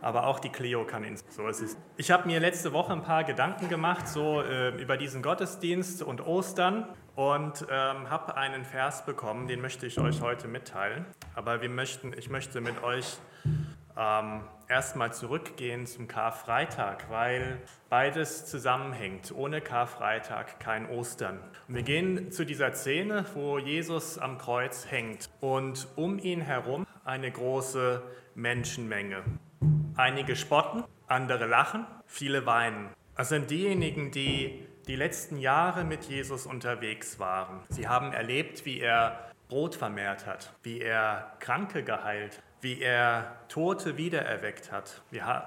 Aber auch die Cleo kann ins. So ist es. Ich habe mir letzte Woche ein paar Gedanken gemacht, so äh, über diesen Gottesdienst und Ostern und ähm, habe einen Vers bekommen, den möchte ich euch heute mitteilen. Aber wir möchten, ich möchte mit euch ähm, erstmal zurückgehen zum Karfreitag, weil beides zusammenhängt. Ohne Karfreitag kein Ostern. Und wir gehen zu dieser Szene, wo Jesus am Kreuz hängt und um ihn herum eine große Menschenmenge. Einige spotten, andere lachen, viele weinen. Das sind diejenigen, die die letzten Jahre mit Jesus unterwegs waren. Sie haben erlebt, wie er Brot vermehrt hat, wie er Kranke geheilt, wie er Tote wiedererweckt hat.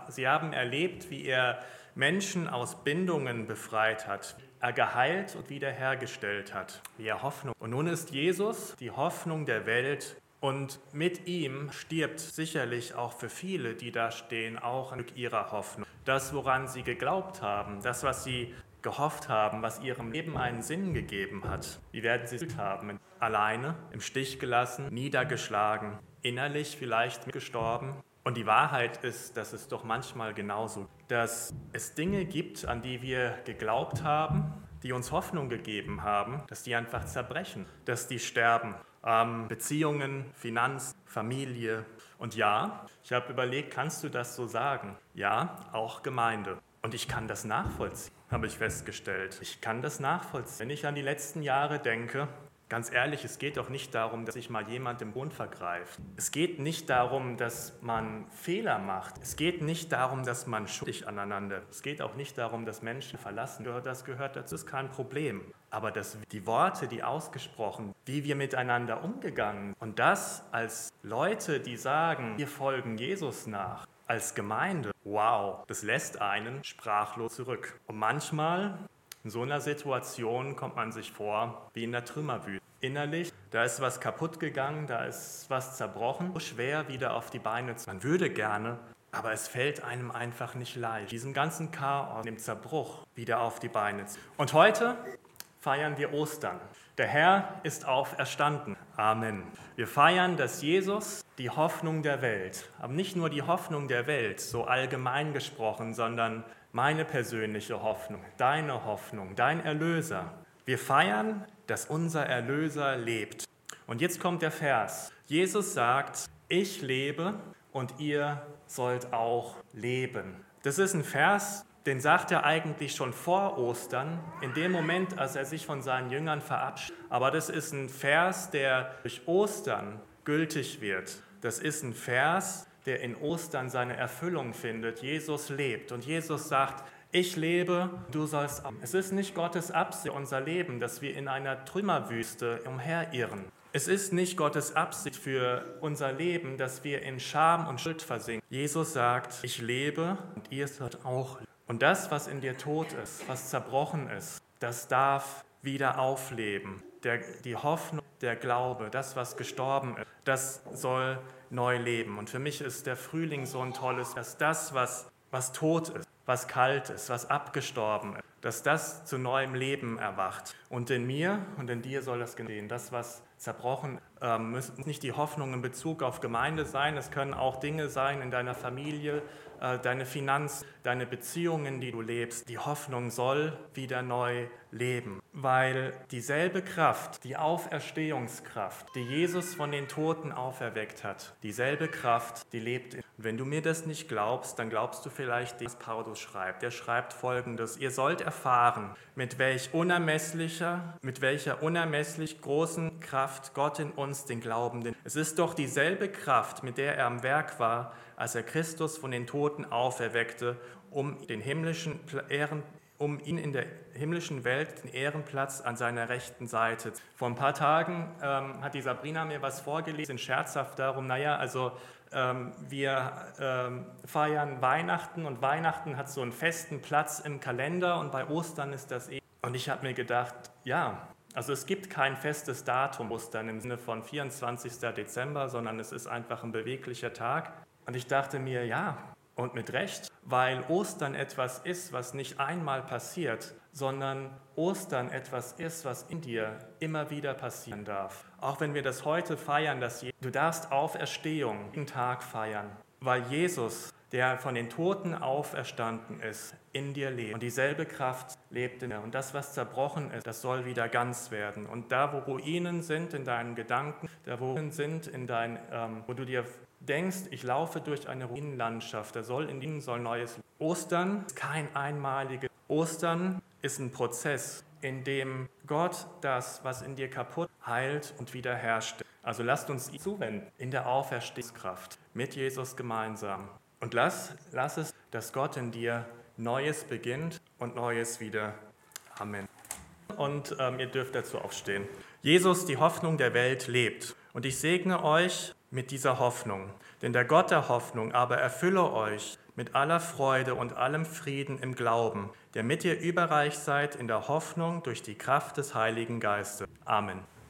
Sie haben erlebt, wie er Menschen aus Bindungen befreit hat, er geheilt und wiederhergestellt hat, wie er Hoffnung. Und nun ist Jesus die Hoffnung der Welt und mit ihm stirbt sicherlich auch für viele, die da stehen, auch ein Stück ihrer Hoffnung. Das, woran sie geglaubt haben, das, was sie gehofft haben, was ihrem Leben einen Sinn gegeben hat. Wie werden sie es haben? Alleine, im Stich gelassen, niedergeschlagen, innerlich vielleicht gestorben. Und die Wahrheit ist, dass es doch manchmal genauso, dass es Dinge gibt, an die wir geglaubt haben, die uns Hoffnung gegeben haben, dass die einfach zerbrechen, dass die sterben. Ähm, Beziehungen, Finanz, Familie. Und ja, ich habe überlegt, kannst du das so sagen? Ja, auch Gemeinde. Und ich kann das nachvollziehen, habe ich festgestellt. Ich kann das nachvollziehen. Wenn ich an die letzten Jahre denke, Ganz ehrlich, es geht doch nicht darum, dass sich mal jemand im Bund vergreift. Es geht nicht darum, dass man Fehler macht. Es geht nicht darum, dass man schuldig aneinander. Es geht auch nicht darum, dass Menschen verlassen. Das gehört dazu, ist kein Problem. Aber dass die Worte, die ausgesprochen, wie wir miteinander umgegangen und das als Leute, die sagen, wir folgen Jesus nach, als Gemeinde, wow, das lässt einen sprachlos zurück. Und manchmal in so einer Situation kommt man sich vor wie in der Trümmerwüste. Innerlich, da ist was kaputt gegangen, da ist was zerbrochen, so schwer wieder auf die Beine zu. Man würde gerne, aber es fällt einem einfach nicht leicht, diesem ganzen Chaos, dem Zerbruch wieder auf die Beine zu. Und heute feiern wir Ostern. Der Herr ist auferstanden. Amen. Wir feiern, dass Jesus die Hoffnung der Welt, aber nicht nur die Hoffnung der Welt, so allgemein gesprochen, sondern meine persönliche Hoffnung, deine Hoffnung, dein Erlöser. Wir feiern, dass unser Erlöser lebt. Und jetzt kommt der Vers. Jesus sagt, ich lebe und ihr sollt auch leben. Das ist ein Vers, den sagt er eigentlich schon vor Ostern, in dem Moment, als er sich von seinen Jüngern verabschiedet. Aber das ist ein Vers, der durch Ostern gültig wird. Das ist ein Vers, der in Ostern seine Erfüllung findet. Jesus lebt und Jesus sagt, ich lebe, du sollst auch. Es ist nicht Gottes Absicht unser Leben, dass wir in einer Trümmerwüste umherirren. Es ist nicht Gottes Absicht für unser Leben, dass wir in Scham und Schuld versinken. Jesus sagt, ich lebe und ihr sollt auch. Und das, was in dir tot ist, was zerbrochen ist, das darf wieder aufleben. Der, die Hoffnung, der Glaube, das, was gestorben ist, das soll neu leben. Und für mich ist der Frühling so ein tolles, dass das, was, was tot ist, was kalt ist, was abgestorben ist, dass das zu neuem Leben erwacht. Und in mir und in dir soll das geschehen. Das, was zerbrochen ähm, muss nicht die Hoffnung in Bezug auf Gemeinde sein, es können auch Dinge sein in deiner Familie, äh, deine Finanz, deine Beziehungen, die du lebst. Die Hoffnung soll wieder neu leben, weil dieselbe Kraft, die Auferstehungskraft, die Jesus von den Toten auferweckt hat, dieselbe Kraft, die lebt in. Wenn du mir das nicht glaubst, dann glaubst du vielleicht, was Paulus schreibt. Er schreibt folgendes: Ihr sollt erfahren, mit welch unermesslicher, mit welcher unermesslich großen Kraft Gott in uns, den Glaubenden. Es ist doch dieselbe Kraft, mit der er am Werk war, als er Christus von den Toten auferweckte, um den himmlischen Ehren um ihn in der himmlischen Welt den Ehrenplatz an seiner rechten Seite. Vor ein paar Tagen ähm, hat die Sabrina mir was vorgelesen, scherzhaft darum, naja, also ähm, wir ähm, feiern Weihnachten und Weihnachten hat so einen festen Platz im Kalender und bei Ostern ist das eh. Und ich habe mir gedacht, ja, also es gibt kein festes Datum Ostern im Sinne von 24. Dezember, sondern es ist einfach ein beweglicher Tag. Und ich dachte mir, ja, und mit Recht, weil Ostern etwas ist, was nicht einmal passiert, sondern Ostern etwas ist, was in dir immer wieder passieren darf. Auch wenn wir das heute feiern, dass du darfst Auferstehung jeden Tag feiern. Weil Jesus, der von den Toten auferstanden ist, in dir lebt. Und dieselbe Kraft lebt in dir. Und das, was zerbrochen ist, das soll wieder ganz werden. Und da, wo Ruinen sind in deinen Gedanken, da, wo Ruinen sind in dein, ähm, wo du dir denkst, ich laufe durch eine Ruinenlandschaft, da soll in ihnen soll neues. Ostern ist kein einmaliges. Ostern ist ein Prozess, in dem Gott das, was in dir kaputt, heilt und wiederherstellt. Also lasst uns zuwenden in der Auferstehungskraft mit Jesus gemeinsam. Und lass, lass es, dass Gott in dir Neues beginnt und Neues wieder. Amen. Und ähm, ihr dürft dazu aufstehen. Jesus, die Hoffnung der Welt, lebt. Und ich segne euch mit dieser Hoffnung. Denn der Gott der Hoffnung aber erfülle euch mit aller Freude und allem Frieden im Glauben, damit ihr überreich seid in der Hoffnung durch die Kraft des Heiligen Geistes. Amen.